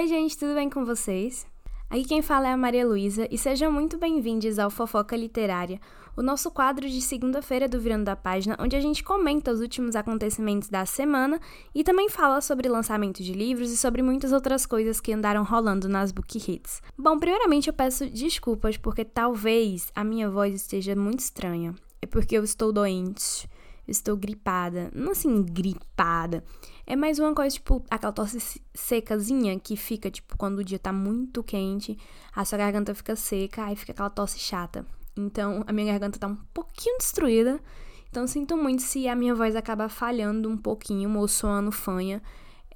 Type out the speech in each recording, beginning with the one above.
Oi, gente, tudo bem com vocês? Aqui quem fala é a Maria Luísa e sejam muito bem-vindos ao Fofoca Literária, o nosso quadro de segunda-feira do Virando da Página, onde a gente comenta os últimos acontecimentos da semana e também fala sobre lançamento de livros e sobre muitas outras coisas que andaram rolando nas book hits. Bom, primeiramente eu peço desculpas porque talvez a minha voz esteja muito estranha. É porque eu estou doente estou gripada. Não assim, gripada. É mais uma coisa, tipo, aquela tosse secazinha que fica, tipo, quando o dia tá muito quente, a sua garganta fica seca, aí fica aquela tosse chata. Então, a minha garganta tá um pouquinho destruída. Então, sinto muito se a minha voz acaba falhando um pouquinho ou soando fanha.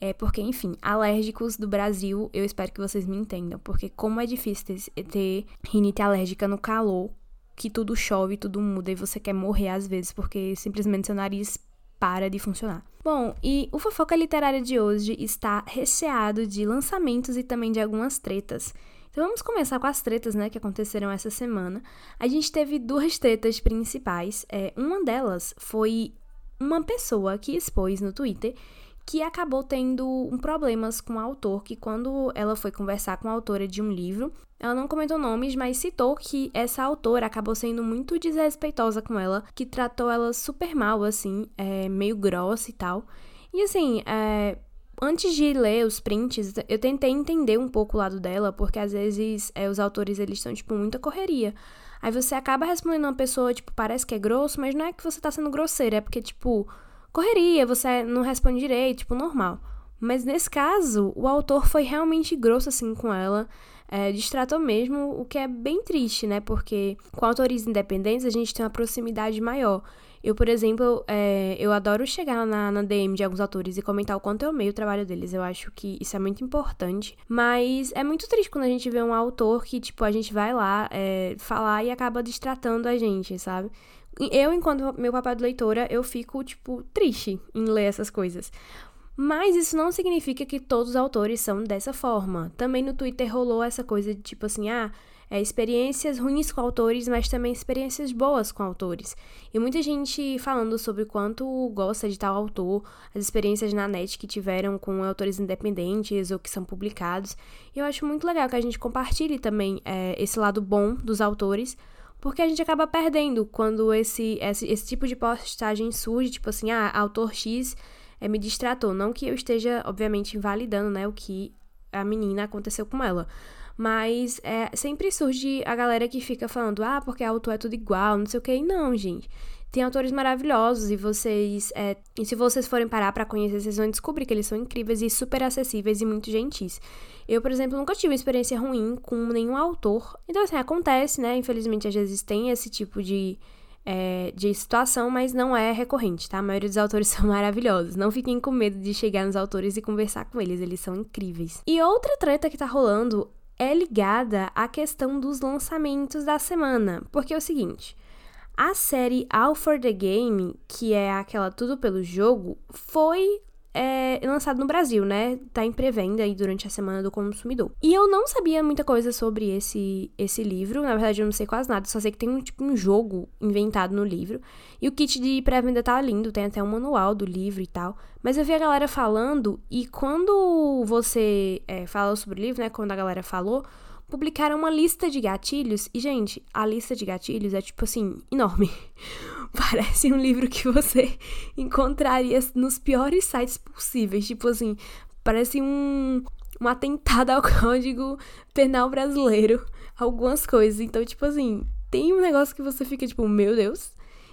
É porque, enfim, alérgicos do Brasil, eu espero que vocês me entendam. Porque como é difícil ter, ter rinite alérgica no calor, que tudo chove, tudo muda e você quer morrer às vezes porque simplesmente seu nariz para de funcionar. Bom, e o Fofoca Literária de hoje está recheado de lançamentos e também de algumas tretas. Então vamos começar com as tretas, né, que aconteceram essa semana. A gente teve duas tretas principais. É, uma delas foi uma pessoa que expôs no Twitter que acabou tendo um problemas com o autor, que quando ela foi conversar com a autora de um livro, ela não comentou nomes, mas citou que essa autora acabou sendo muito desrespeitosa com ela, que tratou ela super mal, assim, é, meio grossa e tal. E assim, é, antes de ler os prints, eu tentei entender um pouco o lado dela, porque às vezes é, os autores eles estão, tipo, muita correria. Aí você acaba respondendo uma pessoa, tipo, parece que é grosso, mas não é que você tá sendo grosseira, é porque, tipo, correria, você não responde direito, tipo, normal. Mas nesse caso, o autor foi realmente grosso assim com ela, é, mesmo, o que é bem triste, né? Porque com autores independentes a gente tem uma proximidade maior. Eu, por exemplo, é, eu adoro chegar na, na, DM de alguns autores e comentar o quanto eu amei o trabalho deles. Eu acho que isso é muito importante. Mas é muito triste quando a gente vê um autor que, tipo, a gente vai lá é, falar e acaba distratando a gente, sabe? Eu, enquanto meu papel de leitora, eu fico, tipo, triste em ler essas coisas. Mas isso não significa que todos os autores são dessa forma. Também no Twitter rolou essa coisa de tipo assim, ah, é, experiências ruins com autores, mas também experiências boas com autores. E muita gente falando sobre quanto gosta de tal autor, as experiências na net que tiveram com autores independentes ou que são publicados. E eu acho muito legal que a gente compartilhe também é, esse lado bom dos autores, porque a gente acaba perdendo quando esse, esse, esse tipo de postagem surge, tipo assim, ah, autor X é, me distratou. Não que eu esteja, obviamente, invalidando, né, o que a menina aconteceu com ela. Mas é, sempre surge a galera que fica falando, ah, porque a autor é tudo igual, não sei o que. E não, gente. Tem autores maravilhosos e vocês. É, e se vocês forem parar para conhecer, vocês vão descobrir que eles são incríveis e super acessíveis e muito gentis. Eu, por exemplo, nunca tive uma experiência ruim com nenhum autor. Então, assim, acontece, né? Infelizmente, às vezes tem esse tipo de. É, de situação, mas não é recorrente, tá? A maioria dos autores são maravilhosos. Não fiquem com medo de chegar nos autores e conversar com eles, eles são incríveis. E outra treta que tá rolando é ligada à questão dos lançamentos da semana, porque é o seguinte. A série All for the Game, que é aquela tudo pelo jogo, foi é, lançado no Brasil, né? Tá em pré-venda aí durante a semana do consumidor. E eu não sabia muita coisa sobre esse, esse livro. Na verdade, eu não sei quase nada. Só sei que tem um tipo um jogo inventado no livro. E o kit de pré-venda tá lindo. Tem até um manual do livro e tal. Mas eu vi a galera falando. E quando você é, fala sobre o livro, né? Quando a galera falou publicaram uma lista de gatilhos. E, gente, a lista de gatilhos é, tipo assim, enorme. Parece um livro que você encontraria nos piores sites possíveis. Tipo assim, parece um, um atentado ao código penal brasileiro. Algumas coisas. Então, tipo assim, tem um negócio que você fica, tipo, meu Deus.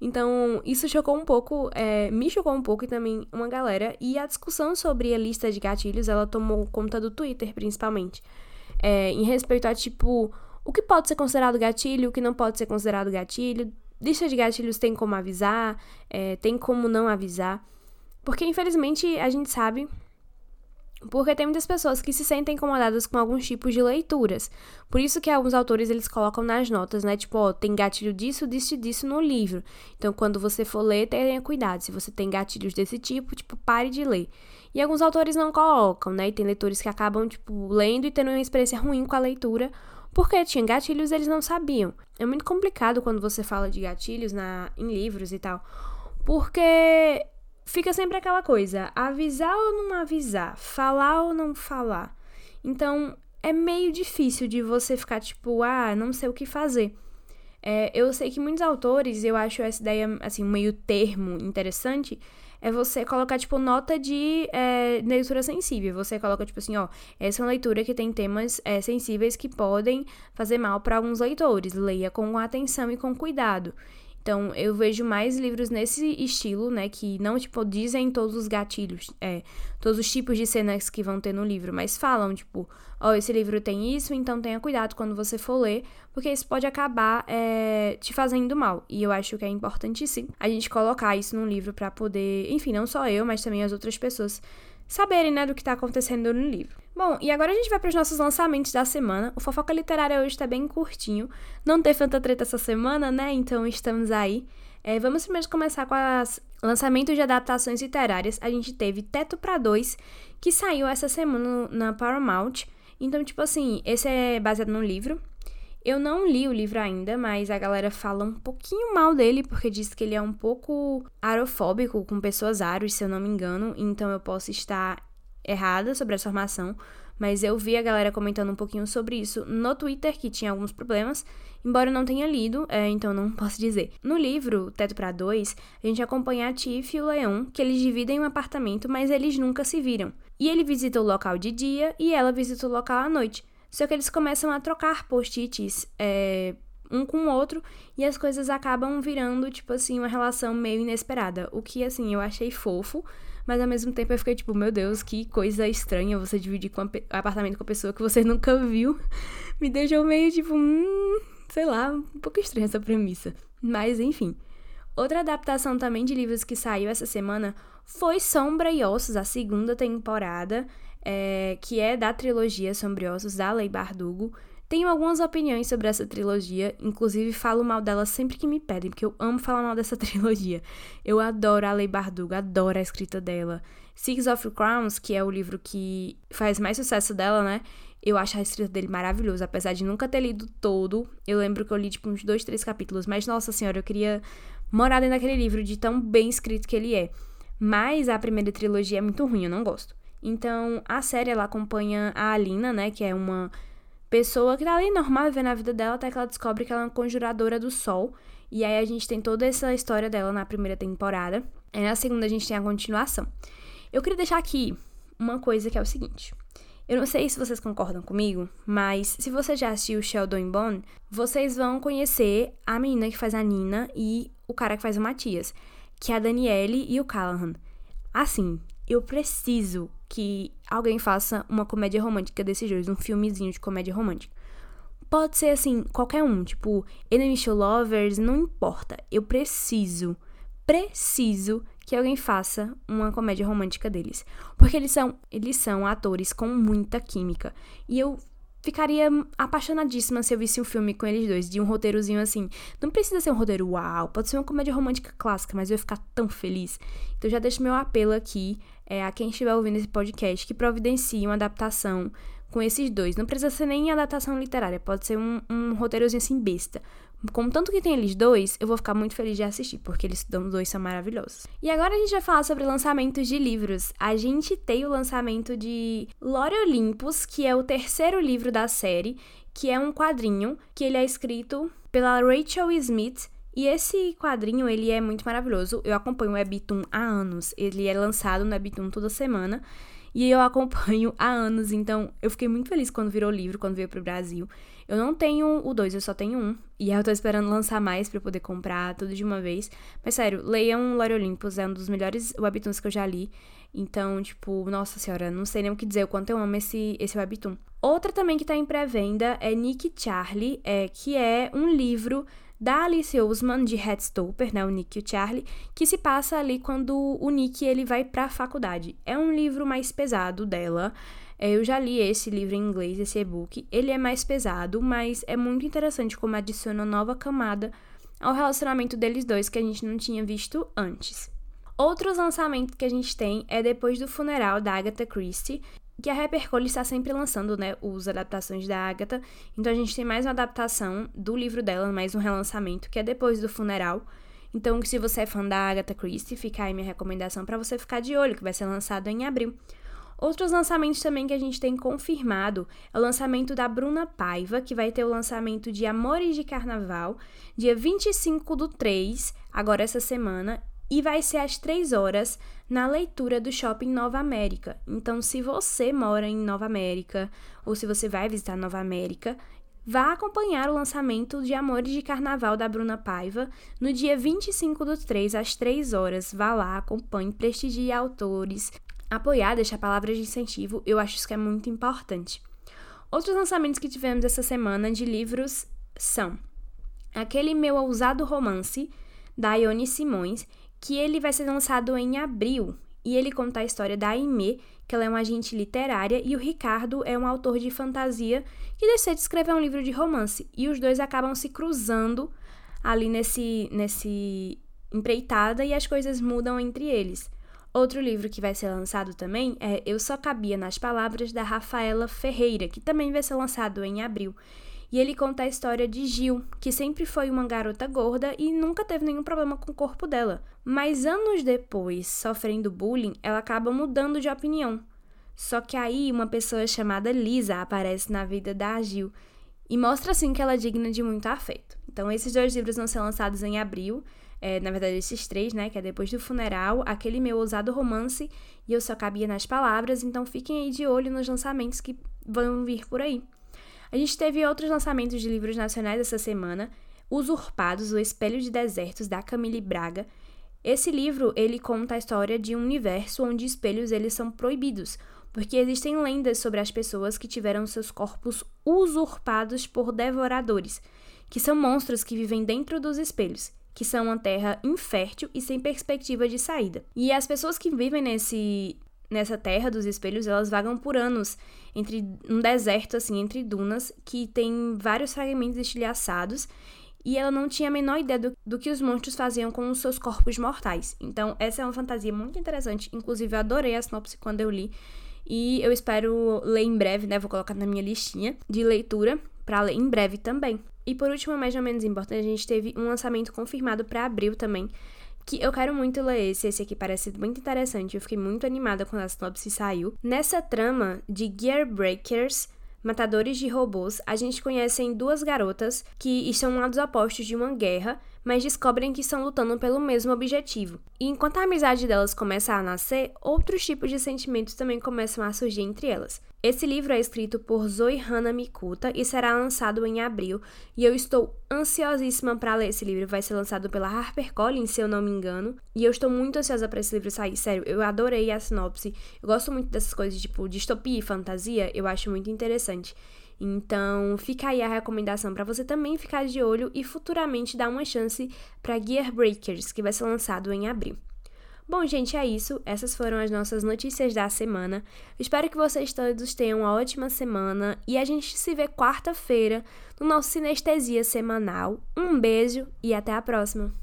Então, isso chocou um pouco, é, me chocou um pouco e também uma galera. E a discussão sobre a lista de gatilhos, ela tomou conta do Twitter, principalmente é, em respeito a, tipo, o que pode ser considerado gatilho, o que não pode ser considerado gatilho. Lista de gatilhos tem como avisar, é, tem como não avisar. Porque, infelizmente, a gente sabe porque tem muitas pessoas que se sentem incomodadas com alguns tipos de leituras. Por isso que alguns autores eles colocam nas notas, né? Tipo, ó, tem gatilho disso, disso e disso no livro. Então, quando você for ler, tenha cuidado. Se você tem gatilhos desse tipo, tipo, pare de ler. E alguns autores não colocam, né? E tem leitores que acabam, tipo, lendo e tendo uma experiência ruim com a leitura, porque tinha gatilhos eles não sabiam. É muito complicado quando você fala de gatilhos na, em livros e tal, porque fica sempre aquela coisa, avisar ou não avisar, falar ou não falar. Então, é meio difícil de você ficar tipo, ah, não sei o que fazer. É, eu sei que muitos autores, eu acho essa ideia, assim, meio termo interessante, é você colocar, tipo, nota de é, leitura sensível. Você coloca, tipo assim, ó, essa é uma leitura que tem temas é, sensíveis que podem fazer mal para alguns leitores. Leia com atenção e com cuidado. Então, eu vejo mais livros nesse estilo, né? Que não, tipo, dizem todos os gatilhos, é, todos os tipos de cenas que vão ter no livro, mas falam, tipo, ó, oh, esse livro tem isso, então tenha cuidado quando você for ler, porque isso pode acabar é, te fazendo mal. E eu acho que é importante, sim, a gente colocar isso num livro para poder, enfim, não só eu, mas também as outras pessoas saberem, né, do que tá acontecendo no livro. Bom, e agora a gente vai para os nossos lançamentos da semana. O Fofoca Literária hoje tá bem curtinho. Não teve tanta treta essa semana, né? Então estamos aí. É, vamos primeiro começar com os lançamentos de adaptações literárias. A gente teve Teto para Dois, que saiu essa semana na Paramount. Então, tipo assim, esse é baseado no livro. Eu não li o livro ainda, mas a galera fala um pouquinho mal dele, porque diz que ele é um pouco arofóbico com pessoas aros, se eu não me engano. Então eu posso estar errada sobre essa formação, mas eu vi a galera comentando um pouquinho sobre isso no Twitter, que tinha alguns problemas, embora eu não tenha lido, é, então não posso dizer. No livro Teto para Dois, a gente acompanha a Tiff e o Leon, que eles dividem um apartamento, mas eles nunca se viram. E ele visita o local de dia e ela visita o local à noite. Só que eles começam a trocar post-its é, um com o outro e as coisas acabam virando, tipo assim, uma relação meio inesperada. O que, assim, eu achei fofo, mas ao mesmo tempo eu fiquei tipo, meu Deus, que coisa estranha você dividir com apartamento com a pessoa que você nunca viu. Me deixou meio tipo, hum, sei lá, um pouco estranha essa premissa. Mas enfim. Outra adaptação também de livros que saiu essa semana foi Sombra e Ossos, a segunda temporada é, que é da trilogia Sombriossos, da Lei Bardugo. Tenho algumas opiniões sobre essa trilogia, inclusive falo mal dela sempre que me pedem, porque eu amo falar mal dessa trilogia. Eu adoro a Lei Bardugo, adoro a escrita dela. Six of Crowns, que é o livro que faz mais sucesso dela, né? Eu acho a escrita dele maravilhosa, apesar de nunca ter lido todo. Eu lembro que eu li, tipo, uns dois, três capítulos, mas, nossa senhora, eu queria morar dentro daquele livro de tão bem escrito que ele é. Mas a primeira trilogia é muito ruim, eu não gosto. Então, a série ela acompanha a Alina, né, que é uma pessoa que tá ali normal vivendo a vida dela até que ela descobre que ela é uma conjuradora do sol. E aí a gente tem toda essa história dela na primeira temporada. E na segunda a gente tem a continuação. Eu queria deixar aqui uma coisa que é o seguinte. Eu não sei se vocês concordam comigo, mas se você já assistiu Sheldon Bone, vocês vão conhecer a menina que faz a Nina e o cara que faz o Matias, que é a Daniele e o Callahan. Assim, eu preciso que alguém faça uma comédia romântica desses dois, um filmezinho de comédia romântica. Pode ser assim, qualquer um, tipo, Enemy to Lovers, não importa. Eu preciso, preciso que alguém faça uma comédia romântica deles. Porque eles são, eles são atores com muita química. E eu ficaria apaixonadíssima se eu visse um filme com eles dois, de um roteirozinho assim. Não precisa ser um roteiro uau, pode ser uma comédia romântica clássica, mas eu ia ficar tão feliz. Então já deixo meu apelo aqui é, a quem estiver ouvindo esse podcast que providencie uma adaptação com esses dois. Não precisa ser nem adaptação literária, pode ser um, um roteirozinho assim besta. Como tanto que tem eles dois, eu vou ficar muito feliz de assistir, porque eles dois são maravilhosos. E agora a gente vai falar sobre lançamentos de livros. A gente tem o lançamento de Lore Olympus, que é o terceiro livro da série, que é um quadrinho que ele é escrito pela Rachel Smith. E esse quadrinho, ele é muito maravilhoso. Eu acompanho o Webtoon há anos. Ele é lançado no Webtoon toda semana. E eu acompanho há anos, então eu fiquei muito feliz quando virou livro, quando veio pro Brasil. Eu não tenho o 2, eu só tenho um. E eu tô esperando lançar mais para poder comprar tudo de uma vez. Mas sério, leiam Lore Olympus, é um dos melhores webtoons que eu já li. Então, tipo, nossa senhora, não sei nem o que dizer o quanto eu amo esse, esse webtoon. Outra também que tá em pré-venda é Nick Charlie, é, que é um livro da Alice Ousman de Headstopper, né, o Nick e o Charlie, que se passa ali quando o Nick ele vai para a faculdade. É um livro mais pesado dela. É, eu já li esse livro em inglês, esse e-book. Ele é mais pesado, mas é muito interessante como adiciona nova camada ao relacionamento deles dois que a gente não tinha visto antes. Outros lançamentos que a gente tem é depois do funeral da Agatha Christie, que a Hypercole está sempre lançando, né, os adaptações da Agatha. Então a gente tem mais uma adaptação do livro dela, mais um relançamento, que é depois do funeral. Então, se você é fã da Agatha Christie, fica aí minha recomendação para você ficar de olho, que vai ser lançado em abril. Outros lançamentos também que a gente tem confirmado é o lançamento da Bruna Paiva, que vai ter o lançamento de Amores de Carnaval, dia 25 do 3, agora essa semana, e vai ser às 3 horas na leitura do Shopping Nova América. Então, se você mora em Nova América ou se você vai visitar Nova América, vá acompanhar o lançamento de Amores de Carnaval da Bruna Paiva no dia 25 do 3 às 3 horas. Vá lá, acompanhe, prestigie autores, apoiar, deixar palavras de incentivo, eu acho isso que é muito importante. Outros lançamentos que tivemos essa semana de livros são Aquele Meu Ousado Romance, da Ione Simões, que ele vai ser lançado em abril, e ele conta a história da Aimee, que ela é uma agente literária, e o Ricardo é um autor de fantasia que decide escrever um livro de romance, e os dois acabam se cruzando ali nesse, nesse empreitada e as coisas mudam entre eles. Outro livro que vai ser lançado também é Eu Só Cabia nas Palavras, da Rafaela Ferreira, que também vai ser lançado em abril. E ele conta a história de Gil, que sempre foi uma garota gorda e nunca teve nenhum problema com o corpo dela. Mas anos depois, sofrendo bullying, ela acaba mudando de opinião. Só que aí uma pessoa chamada Lisa aparece na vida da Gil e mostra assim que ela é digna de muito afeto. Então esses dois livros vão ser lançados em abril é, na verdade, esses três, né? Que é Depois do Funeral, aquele meu ousado romance e Eu Só Cabia nas Palavras. Então fiquem aí de olho nos lançamentos que vão vir por aí. A gente teve outros lançamentos de livros nacionais essa semana. Usurpados, O Espelho de Desertos, da Camille Braga. Esse livro, ele conta a história de um universo onde espelhos eles são proibidos, porque existem lendas sobre as pessoas que tiveram seus corpos usurpados por devoradores, que são monstros que vivem dentro dos espelhos que são uma terra infértil e sem perspectiva de saída. E as pessoas que vivem nesse nessa terra dos espelhos, elas vagam por anos entre um deserto assim, entre dunas, que tem vários fragmentos estilhaçados, e ela não tinha a menor ideia do, do que os monstros faziam com os seus corpos mortais. Então, essa é uma fantasia muito interessante, inclusive eu adorei a sinopse quando eu li. E eu espero ler em breve, né? Vou colocar na minha listinha de leitura para ler em breve também. E por último, mais ou menos importante, a gente teve um lançamento confirmado para abril também, que eu quero muito ler esse, esse aqui parece muito interessante, eu fiquei muito animada quando a sinopse saiu. Nessa trama de Gear Breakers, Matadores de Robôs, a gente conhece duas garotas que estão lados opostos de uma guerra, mas descobrem que estão lutando pelo mesmo objetivo. E enquanto a amizade delas começa a nascer, outros tipos de sentimentos também começam a surgir entre elas. Esse livro é escrito por Zoe Hana Mikuta e será lançado em abril, e eu estou ansiosíssima para ler esse livro. Vai ser lançado pela HarperCollins, se eu não me engano, e eu estou muito ansiosa para esse livro sair. Sério, eu adorei a sinopse. Eu gosto muito dessas coisas tipo distopia e fantasia, eu acho muito interessante. Então, fica aí a recomendação para você também ficar de olho e futuramente dar uma chance para Gear Breakers, que vai ser lançado em abril. Bom, gente, é isso. Essas foram as nossas notícias da semana. Espero que vocês todos tenham uma ótima semana e a gente se vê quarta-feira no nosso Sinestesia semanal. Um beijo e até a próxima!